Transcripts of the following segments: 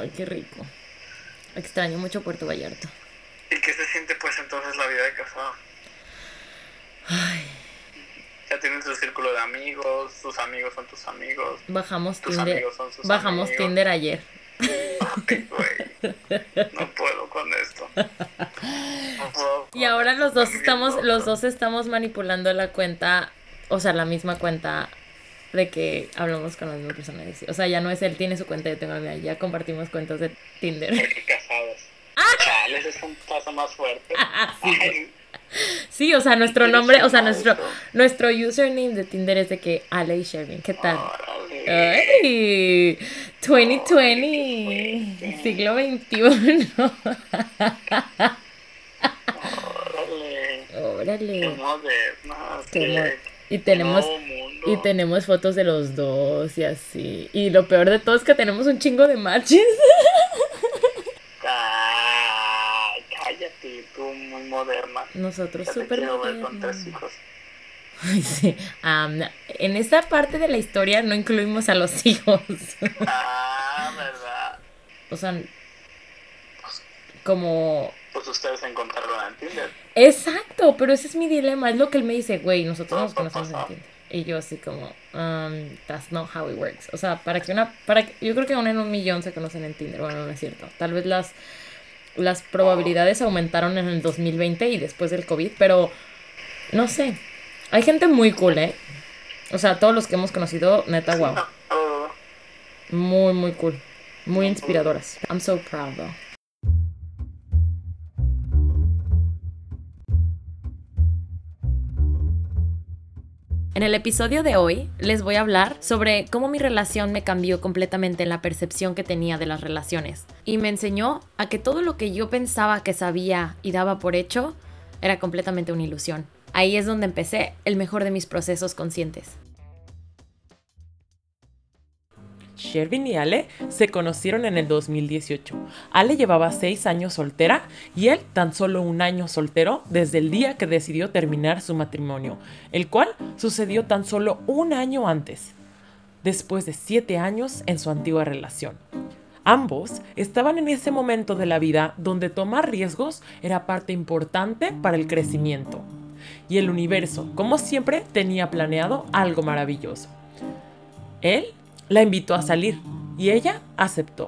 Ay, qué rico. Extraño mucho Puerto Vallarta. ¿Y qué se siente pues entonces la vida de casado? Ay, Ya tienes tu círculo de amigos, tus amigos son tus amigos. bajamos Tus Tinder. amigos son sus Bajamos amigos. Tinder ayer. Ay, güey. No puedo con esto. No puedo Y ahora los dos estamos, los dos estamos manipulando la cuenta, o sea, la misma cuenta de que hablamos con la misma persona. O sea, ya no es él tiene su cuenta, yo tengo la mía, ya compartimos cuentas de Tinder. Porque casados. Chales, es un paso más fuerte. Ah, sí. Sí, o sea, nuestro nombre, o sea, nuestro, nuestro username de Tinder es de que Ale y Shervin, ¿qué tal? Ay, 2020, siglo XXI. Órale. Qué Órale. Qué mo- y tenemos y tenemos fotos de los dos y así. Y lo peor de todo es que tenemos un chingo de matches. Ay, cállate, tú muy moderna. Nosotros súper modernos. sí. En esta parte de la historia no incluimos a los hijos. Ah, verdad. o sea, como Pues ustedes encontraron en Tinder. Exacto, pero ese es mi dilema. Es lo que él me dice, güey, nosotros No, nos conocemos en. Tinder. Y yo así como, um, that's not how it works. O sea, para que una, para que- yo creo que una en un millón se conocen en Tinder. Bueno, no es cierto. Tal vez las, las probabilidades aumentaron en el 2020 y después del COVID, pero no sé. Hay gente muy cool, ¿eh? O sea, todos los que hemos conocido, neta, wow. Oh, Muy, muy cool. Muy inspiradoras. I'm so proud, though. En el episodio de hoy les voy a hablar sobre cómo mi relación me cambió completamente en la percepción que tenía de las relaciones y me enseñó a que todo lo que yo pensaba que sabía y daba por hecho era completamente una ilusión. Ahí es donde empecé el mejor de mis procesos conscientes. Shervin y Ale se conocieron en el 2018. Ale llevaba seis años soltera y él tan solo un año soltero desde el día que decidió terminar su matrimonio, el cual sucedió tan solo un año antes, después de siete años en su antigua relación. Ambos estaban en ese momento de la vida donde tomar riesgos era parte importante para el crecimiento. Y el universo, como siempre, tenía planeado algo maravilloso. Él la invitó a salir y ella aceptó.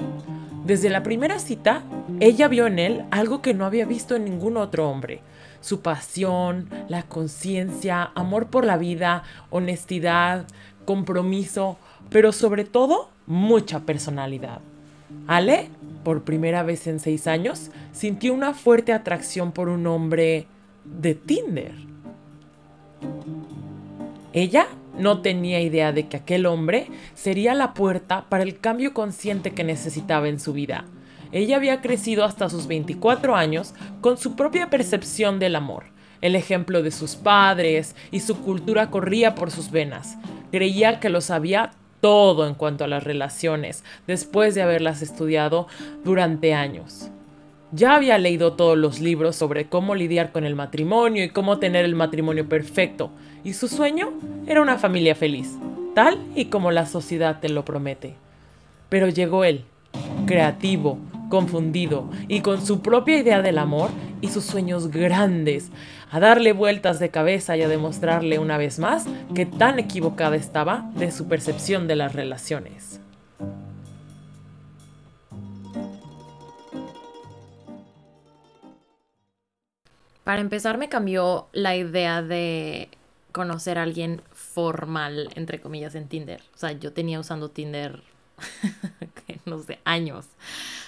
Desde la primera cita, ella vio en él algo que no había visto en ningún otro hombre. Su pasión, la conciencia, amor por la vida, honestidad, compromiso, pero sobre todo mucha personalidad. Ale, por primera vez en seis años, sintió una fuerte atracción por un hombre de Tinder. Ella no tenía idea de que aquel hombre sería la puerta para el cambio consciente que necesitaba en su vida. Ella había crecido hasta sus 24 años con su propia percepción del amor. El ejemplo de sus padres y su cultura corría por sus venas. Creía que lo sabía todo en cuanto a las relaciones, después de haberlas estudiado durante años. Ya había leído todos los libros sobre cómo lidiar con el matrimonio y cómo tener el matrimonio perfecto, y su sueño era una familia feliz, tal y como la sociedad te lo promete. Pero llegó él, creativo, confundido y con su propia idea del amor y sus sueños grandes, a darle vueltas de cabeza y a demostrarle una vez más que tan equivocada estaba de su percepción de las relaciones. Para empezar, me cambió la idea de conocer a alguien formal, entre comillas, en Tinder. O sea, yo tenía usando Tinder, no sé, años.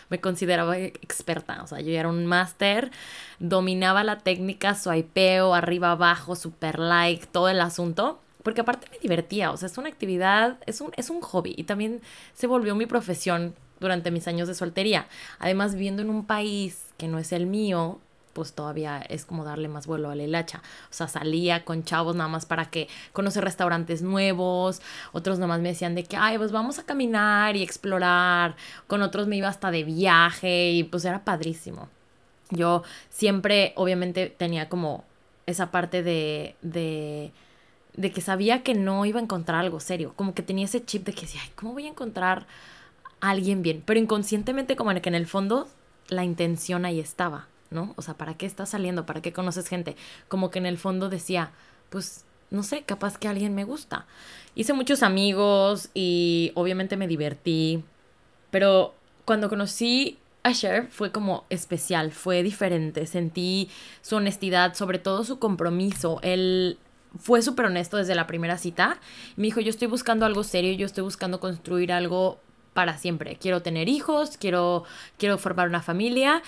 Me consideraba experta. O sea, yo era un máster, dominaba la técnica, swipeo, arriba, abajo, super like, todo el asunto. Porque aparte me divertía, o sea, es una actividad, es un, es un hobby y también se volvió mi profesión durante mis años de soltería. Además, viviendo en un país que no es el mío, pues todavía es como darle más vuelo a la hilacha. O sea, salía con chavos nada más para que conocer restaurantes nuevos, otros nada más me decían de que, ay, pues vamos a caminar y explorar, con otros me iba hasta de viaje y pues era padrísimo. Yo siempre, obviamente, tenía como esa parte de, de, de que sabía que no iba a encontrar algo serio, como que tenía ese chip de que decía, ay, ¿cómo voy a encontrar alguien bien, pero inconscientemente como en que en el fondo la intención ahí estaba, ¿no? O sea, ¿para qué estás saliendo? ¿Para qué conoces gente? Como que en el fondo decía, pues, no sé, capaz que alguien me gusta. Hice muchos amigos y obviamente me divertí, pero cuando conocí a Cher fue como especial, fue diferente, sentí su honestidad, sobre todo su compromiso, él fue súper honesto desde la primera cita. Me dijo, yo estoy buscando algo serio, yo estoy buscando construir algo para siempre. Quiero tener hijos, quiero, quiero formar una familia.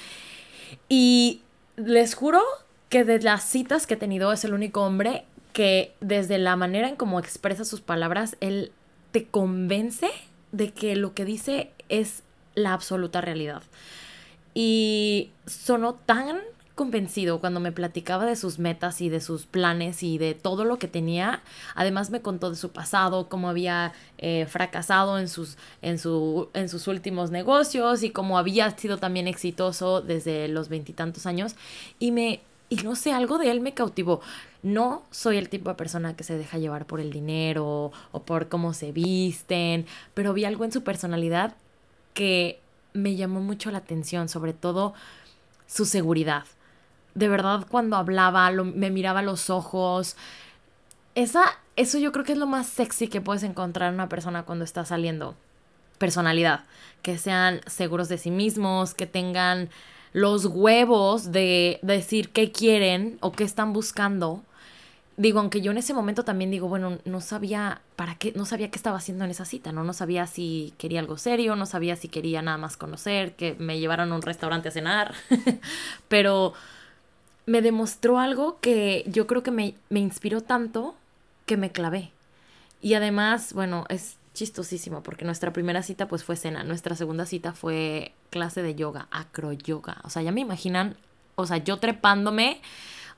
Y les juro que de las citas que he tenido es el único hombre que desde la manera en cómo expresa sus palabras, él te convence de que lo que dice es la absoluta realidad. Y sonó tan convencido cuando me platicaba de sus metas y de sus planes y de todo lo que tenía. Además me contó de su pasado, cómo había eh, fracasado en sus, en, su, en sus últimos negocios y cómo había sido también exitoso desde los veintitantos años. Y me, y no sé, algo de él me cautivó. No soy el tipo de persona que se deja llevar por el dinero o por cómo se visten, pero vi algo en su personalidad que me llamó mucho la atención, sobre todo su seguridad de verdad cuando hablaba, me miraba los ojos. Esa, eso yo creo que es lo más sexy que puedes encontrar en una persona cuando está saliendo. Personalidad. Que sean seguros de sí mismos, que tengan los huevos de decir qué quieren o qué están buscando. Digo, aunque yo en ese momento también digo, bueno, no sabía para qué, no sabía qué estaba haciendo en esa cita, ¿no? No sabía si quería algo serio, no sabía si quería nada más conocer, que me llevaran a un restaurante a cenar. Pero me demostró algo que yo creo que me, inspiró tanto que me clavé. Y además, bueno, es chistosísimo porque nuestra primera cita pues fue cena, nuestra segunda cita fue clase de yoga, acro yoga. O sea, ya me imaginan, o sea, yo trepándome,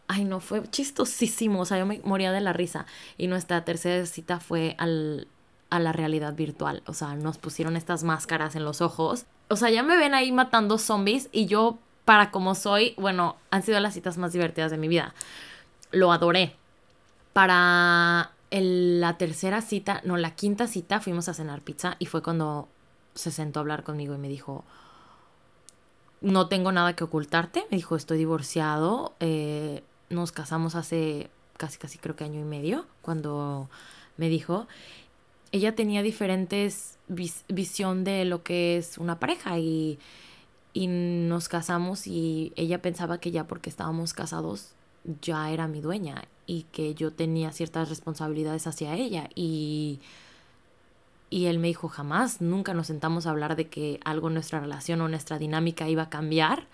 ay no, fue chistosísimo, o sea, yo me moría de la risa. Y nuestra tercera cita fue al, a la realidad virtual, o sea, nos pusieron estas máscaras en los ojos. O sea, ya me ven ahí matando zombies y yo para como soy, bueno, han sido las citas más divertidas de mi vida. Lo adoré. Para la tercera cita, no, la quinta cita fuimos a cenar pizza y fue cuando se sentó a hablar conmigo y me dijo, no tengo nada que ocultarte. Me dijo, estoy divorciado. Eh, nos casamos hace casi, casi creo que año y medio, cuando me dijo. Ella tenía diferentes visión de lo que es una pareja y y nos casamos y ella pensaba que ya porque estábamos casados ya era mi dueña y que yo tenía ciertas responsabilidades hacia ella y y él me dijo jamás, nunca nos sentamos a hablar de que algo en nuestra relación o nuestra dinámica iba a cambiar.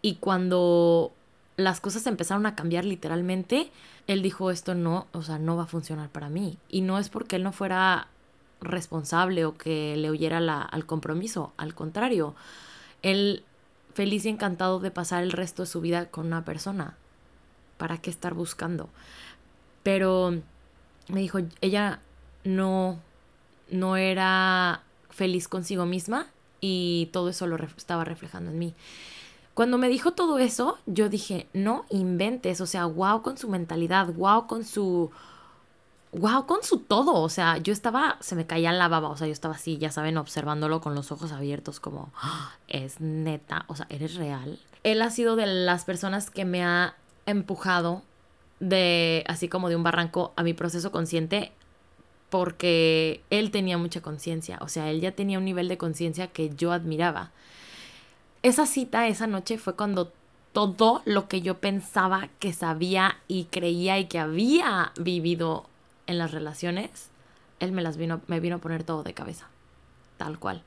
Y cuando las cosas empezaron a cambiar literalmente, él dijo esto no, o sea, no va a funcionar para mí. Y no es porque él no fuera responsable o que le huyera la, al compromiso, al contrario, él feliz y encantado de pasar el resto de su vida con una persona. ¿Para qué estar buscando? Pero me dijo, ella no, no era feliz consigo misma y todo eso lo estaba reflejando en mí. Cuando me dijo todo eso, yo dije, no inventes, o sea, wow con su mentalidad, wow con su wow, con su todo. O sea, yo estaba, se me caía la baba. O sea, yo estaba así, ya saben, observándolo con los ojos abiertos, como, ah, es neta, o sea, eres real. Él ha sido de las personas que me ha empujado de, así como de un barranco, a mi proceso consciente, porque él tenía mucha conciencia. O sea, él ya tenía un nivel de conciencia que yo admiraba. Esa cita, esa noche, fue cuando todo lo que yo pensaba que sabía y creía y que había vivido en las relaciones, él me las vino, me vino a poner todo de cabeza, tal cual.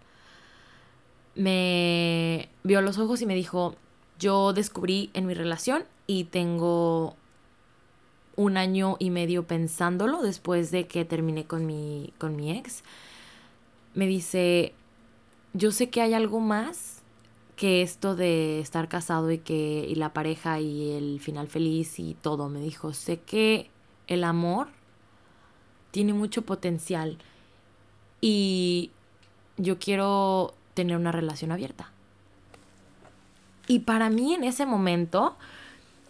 Me vio los ojos y me dijo, yo descubrí en mi relación y tengo un año y medio pensándolo después de que terminé con mi, con mi ex. Me dice, yo sé que hay algo más que esto de estar casado y que y la pareja y el final feliz y todo. Me dijo, sé que el amor tiene mucho potencial y yo quiero tener una relación abierta. Y para mí en ese momento,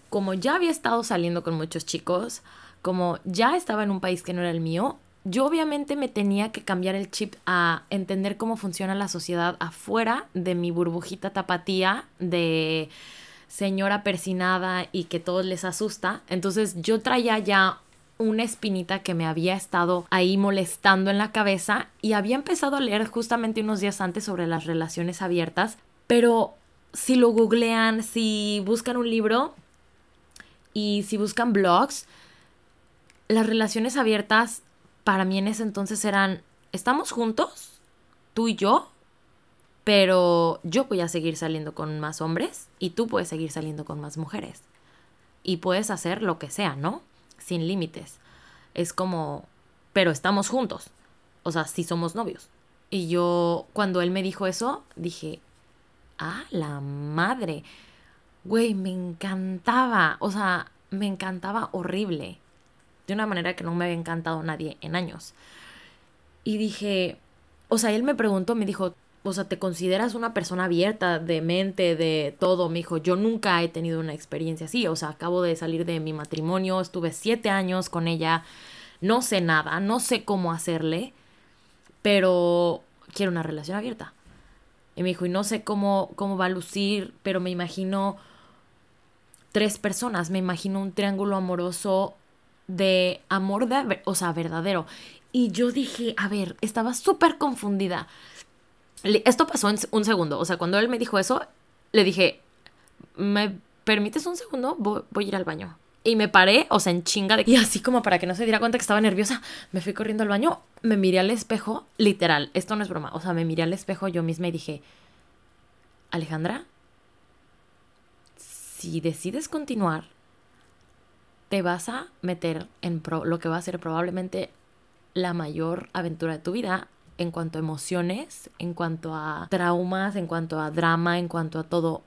como ya había estado saliendo con muchos chicos, como ya estaba en un país que no era el mío, yo obviamente me tenía que cambiar el chip a entender cómo funciona la sociedad afuera de mi burbujita tapatía de señora persinada y que todos les asusta. Entonces yo traía ya una espinita que me había estado ahí molestando en la cabeza y había empezado a leer justamente unos días antes sobre las relaciones abiertas, pero si lo googlean, si buscan un libro y si buscan blogs, las relaciones abiertas para mí en ese entonces eran, estamos juntos, tú y yo, pero yo voy a seguir saliendo con más hombres y tú puedes seguir saliendo con más mujeres. Y puedes hacer lo que sea, ¿no? Sin límites. Es como, pero estamos juntos. O sea, sí somos novios. Y yo, cuando él me dijo eso, dije, ah, la madre. Güey, me encantaba. O sea, me encantaba horrible de una manera que no me había encantado nadie en años. Y dije, o sea, él me preguntó, me dijo, o sea, ¿te consideras una persona abierta de mente, de todo? Me dijo, yo nunca he tenido una experiencia así, o sea, acabo de salir de mi matrimonio, estuve siete años con ella, no sé nada, no sé cómo hacerle, pero quiero una relación abierta. Y me dijo, y no sé cómo, cómo va a lucir, pero me imagino tres personas, me imagino un triángulo amoroso de amor de, o sea, verdadero. Y yo dije, a ver, estaba súper confundida. Esto pasó en un segundo. O sea, cuando él me dijo eso, le dije, ¿me permites un segundo? Voy, a ir al baño. Y me paré, o sea, en chinga de... Y así como para que no se diera cuenta que estaba nerviosa, me fui corriendo al baño, me miré al espejo, literal, esto no es broma, o sea, me miré al espejo yo misma y dije, Alejandra, si decides continuar, te vas a meter en lo que va a ser probablemente la mayor aventura de tu vida en cuanto a emociones, en cuanto a traumas, en cuanto a drama, en cuanto a todo.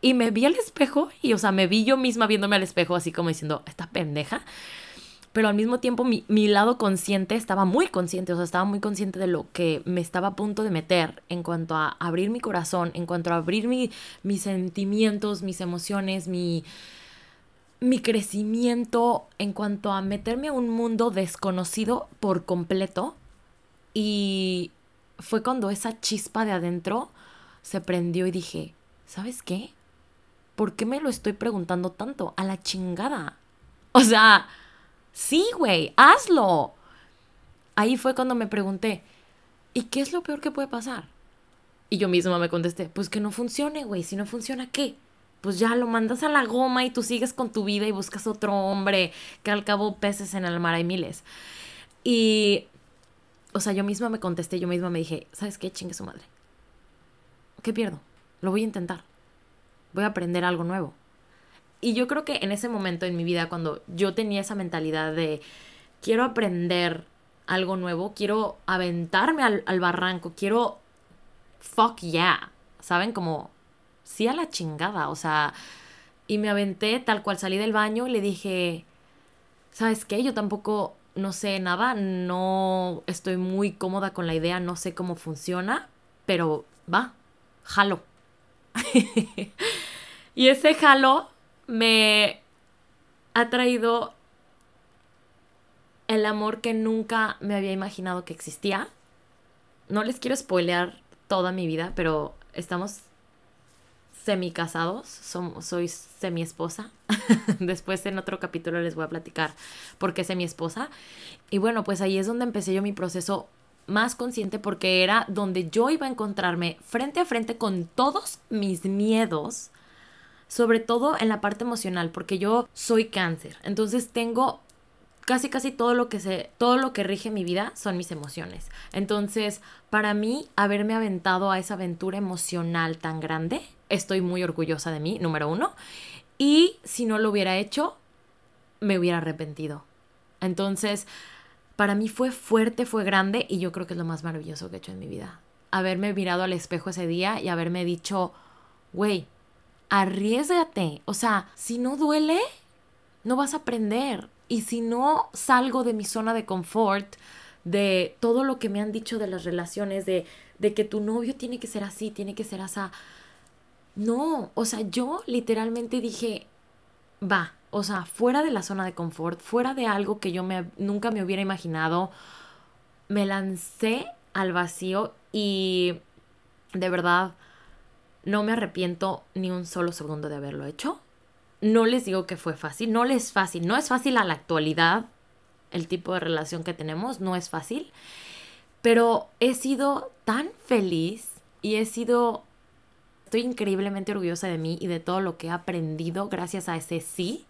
Y me vi al espejo y, o sea, me vi yo misma viéndome al espejo así como diciendo, esta pendeja. Pero al mismo tiempo mi, lado consciente estaba muy consciente, o sea, estaba muy consciente de lo que me estaba a punto de meter en cuanto a abrir mi corazón, en cuanto a abrir mis sentimientos, mis emociones, mi, mi crecimiento en cuanto a meterme a un mundo desconocido por completo. Y fue cuando esa chispa de adentro se prendió y dije, ¿sabes qué? ¿Por qué me lo estoy preguntando tanto? A la chingada. O sea, sí, güey, hazlo. Ahí fue cuando me pregunté, ¿y qué es lo peor que puede pasar? Y yo misma me contesté, pues que no funcione, güey. Si no funciona, ¿qué? pues ya lo mandas a la goma y tú sigues con tu vida y buscas otro hombre, que al cabo peces en el mar hay miles. Y, o sea, yo misma me contesté, yo misma me dije, ¿sabes qué? Chingue su madre. ¿Qué pierdo? Lo voy a intentar. Voy a aprender algo nuevo. Y yo creo que en ese momento en mi vida, cuando yo tenía esa mentalidad de quiero aprender algo nuevo, quiero aventarme al, al barranco, quiero fuck yeah, ¿saben? Como sí a la chingada, o sea, y me aventé tal cual salí del baño y le dije, ¿sabes qué? Yo tampoco no sé nada, no estoy muy cómoda con la idea, no sé cómo funciona, pero va, jalo. y ese jalo me ha traído el amor que nunca me había imaginado que existía. No les quiero spoilear toda mi vida, pero estamos semi casados, soy semi esposa. Después en otro capítulo les voy a platicar por qué semi esposa. Y bueno, pues ahí es donde empecé yo mi proceso más consciente porque era donde yo iba a encontrarme frente a frente con todos mis miedos, sobre todo en la parte emocional, porque yo soy cáncer. Entonces tengo casi casi todo lo que se todo lo que rige mi vida son mis emociones. Entonces, para mí haberme aventado a esa aventura emocional tan grande estoy muy orgullosa de mí, número uno. Y si no lo hubiera hecho, me hubiera arrepentido. Entonces, para mí fue fuerte, fue grande y yo creo que es lo más maravilloso que he hecho en mi vida. Haberme mirado al espejo ese día y haberme dicho, güey, arriesgate. O sea, si no duele, no vas a aprender. Y si no salgo de mi zona de confort, de todo lo que me han dicho de las relaciones, de, de que tu novio tiene que ser así, tiene que ser así, no, o sea, yo literalmente dije, va, O sea, fuera de la zona de confort, fuera de algo que yo me, nunca me hubiera imaginado, me lancé al vacío y de verdad no me arrepiento ni un solo segundo de haberlo hecho. No les digo que fue fácil, no les es fácil, no es fácil a la actualidad el tipo de relación que tenemos, no es fácil, pero he sido tan feliz y he sido, estoy increíblemente orgullosa de mí y de todo lo que he aprendido gracias a ese sí,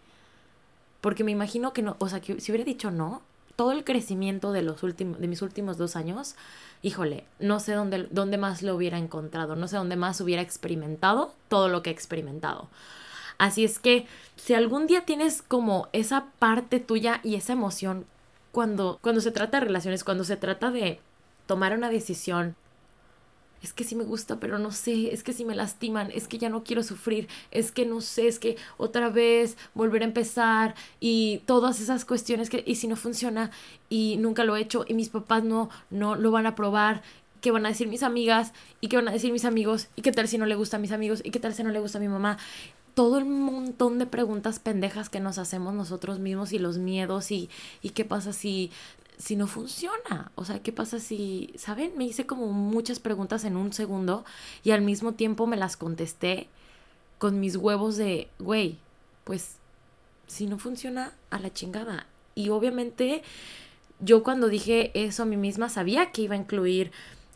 porque me imagino que no, o sea, que si hubiera dicho no, todo el crecimiento de, los últimos, de mis últimos dos años, híjole, no sé dónde, dónde más lo hubiera encontrado, no sé dónde más hubiera experimentado todo lo que he experimentado. Así es que si algún día tienes como esa parte tuya y esa emoción cuando, cuando se trata de relaciones, cuando se trata de tomar una decisión, es que sí me gusta, pero no sé, es que si me lastiman, es que ya no quiero sufrir, es que no sé, es que otra vez volver a empezar y todas esas cuestiones que, y si no funciona y nunca lo he hecho y mis papás no, no lo van a probar, qué van a decir mis amigas y qué van a decir mis amigos y qué tal si no le gusta a mis amigos y qué tal si no le gusta a mi mamá todo el montón de preguntas pendejas que nos hacemos nosotros mismos y los miedos y, y qué pasa si, si no funciona. O sea, qué pasa si, ¿saben? Me hice como muchas preguntas en un segundo y al mismo tiempo me las contesté con mis huevos de, güey, pues si no funciona, a la chingada. Y obviamente yo cuando dije eso a mí misma sabía que iba a incluir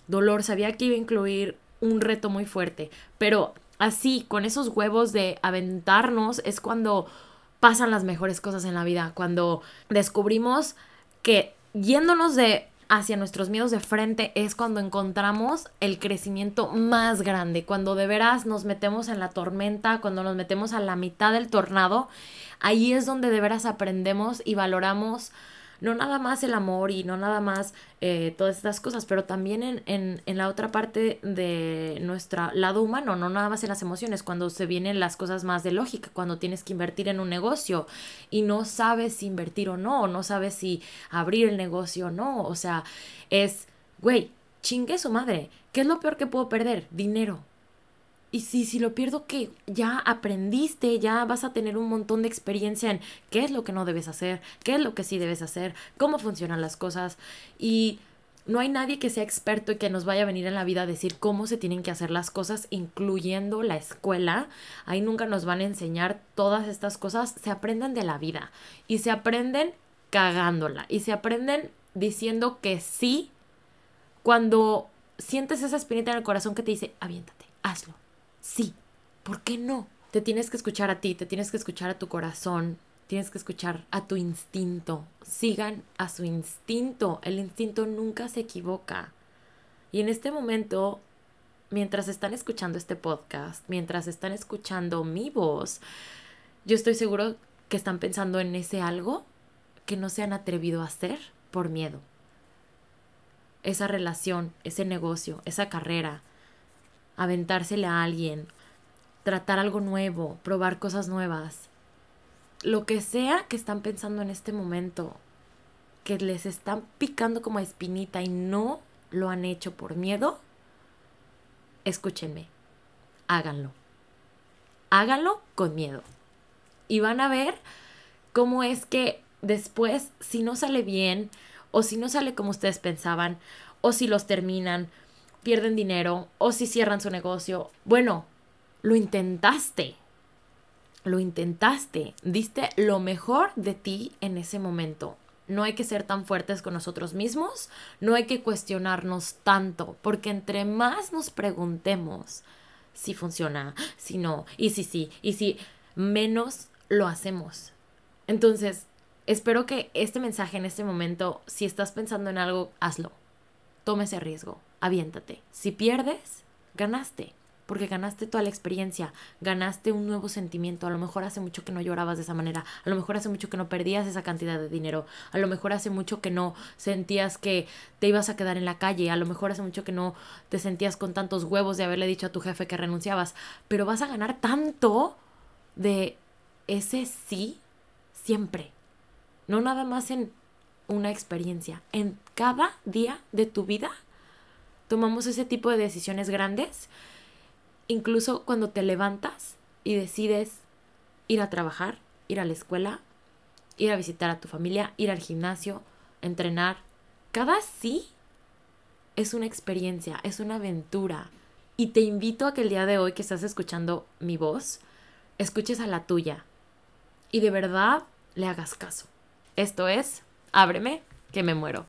dolor, sabía que iba a incluir un reto muy fuerte, pero así, con esos huevos de aventarnos, es cuando pasan las mejores cosas en la vida, cuando descubrimos que yéndonos de hacia nuestros miedos de frente es cuando encontramos el crecimiento más grande, cuando de veras nos metemos en la tormenta, cuando nos metemos a la mitad del tornado, ahí es donde de veras aprendemos y valoramos no nada más el amor y no nada más eh, todas estas cosas, pero también en, en, en, la otra parte de nuestro lado humano, no nada más en las emociones, cuando se vienen las cosas más de lógica, cuando tienes que invertir en un negocio y no sabes si invertir o no, no sabes si abrir el negocio o no, o sea, es, güey, chingue su madre, ¿qué es lo peor que puedo perder? Dinero. Y si, si lo pierdo, que ya aprendiste, ya vas a tener un montón de experiencia en qué es lo que no debes hacer, qué es lo que sí debes hacer, cómo funcionan las cosas. Y no hay nadie que sea experto y que nos vaya a venir en la vida a decir cómo se tienen que hacer las cosas, incluyendo la escuela. Ahí nunca nos van a enseñar todas estas cosas. Se aprenden de la vida y se aprenden cagándola y se aprenden diciendo que sí cuando sientes esa espinita en el corazón que te dice, aviéntate, hazlo sí, ¿por qué no? Te tienes que escuchar a ti, te tienes que escuchar a tu corazón, tienes que escuchar a tu instinto. Sigan a su instinto. El instinto nunca se equivoca. Y en este momento, mientras están escuchando este podcast, mientras están escuchando mi voz, yo estoy seguro que están pensando en ese algo que no se han atrevido a hacer por miedo. Esa relación, ese negocio, esa carrera, aventársele a alguien, tratar algo nuevo, probar cosas nuevas. Lo que sea que están pensando en este momento, que les están picando como espinita y no lo han hecho por miedo, escúchenme, háganlo. Háganlo con miedo. Y van a ver cómo es que después, si no sale bien, o si no sale como ustedes pensaban, o si los terminan, pierden dinero o si cierran su negocio. Bueno, lo intentaste. Lo intentaste. Diste lo mejor de ti en ese momento. No hay que ser tan fuertes con nosotros mismos, no hay que cuestionarnos tanto, porque entre más nos preguntemos si funciona, si no, y si sí, y si menos lo hacemos. Entonces, espero que este mensaje en este momento, si estás pensando en algo, hazlo. Tome ese riesgo aviéntate. Si pierdes, ganaste, porque ganaste toda la experiencia, ganaste un nuevo sentimiento. A lo mejor hace mucho que no llorabas de esa manera, a lo mejor hace mucho que no perdías esa cantidad de dinero, a lo mejor hace mucho que no sentías que te ibas a quedar en la calle, a lo mejor hace mucho que no te sentías con tantos huevos de haberle dicho a tu jefe que renunciabas, pero vas a ganar tanto de ese sí siempre. No nada más en una experiencia, en cada día de tu vida tomamos ese tipo de decisiones grandes, incluso cuando te levantas y decides ir a trabajar, ir a la escuela, ir a visitar a tu familia, ir al gimnasio, entrenar. Cada sí es una experiencia, es una aventura. Y te invito a que el día de hoy que estás escuchando mi voz, escuches a la tuya. Y de verdad le hagas caso. Esto es, ábreme, que me muero.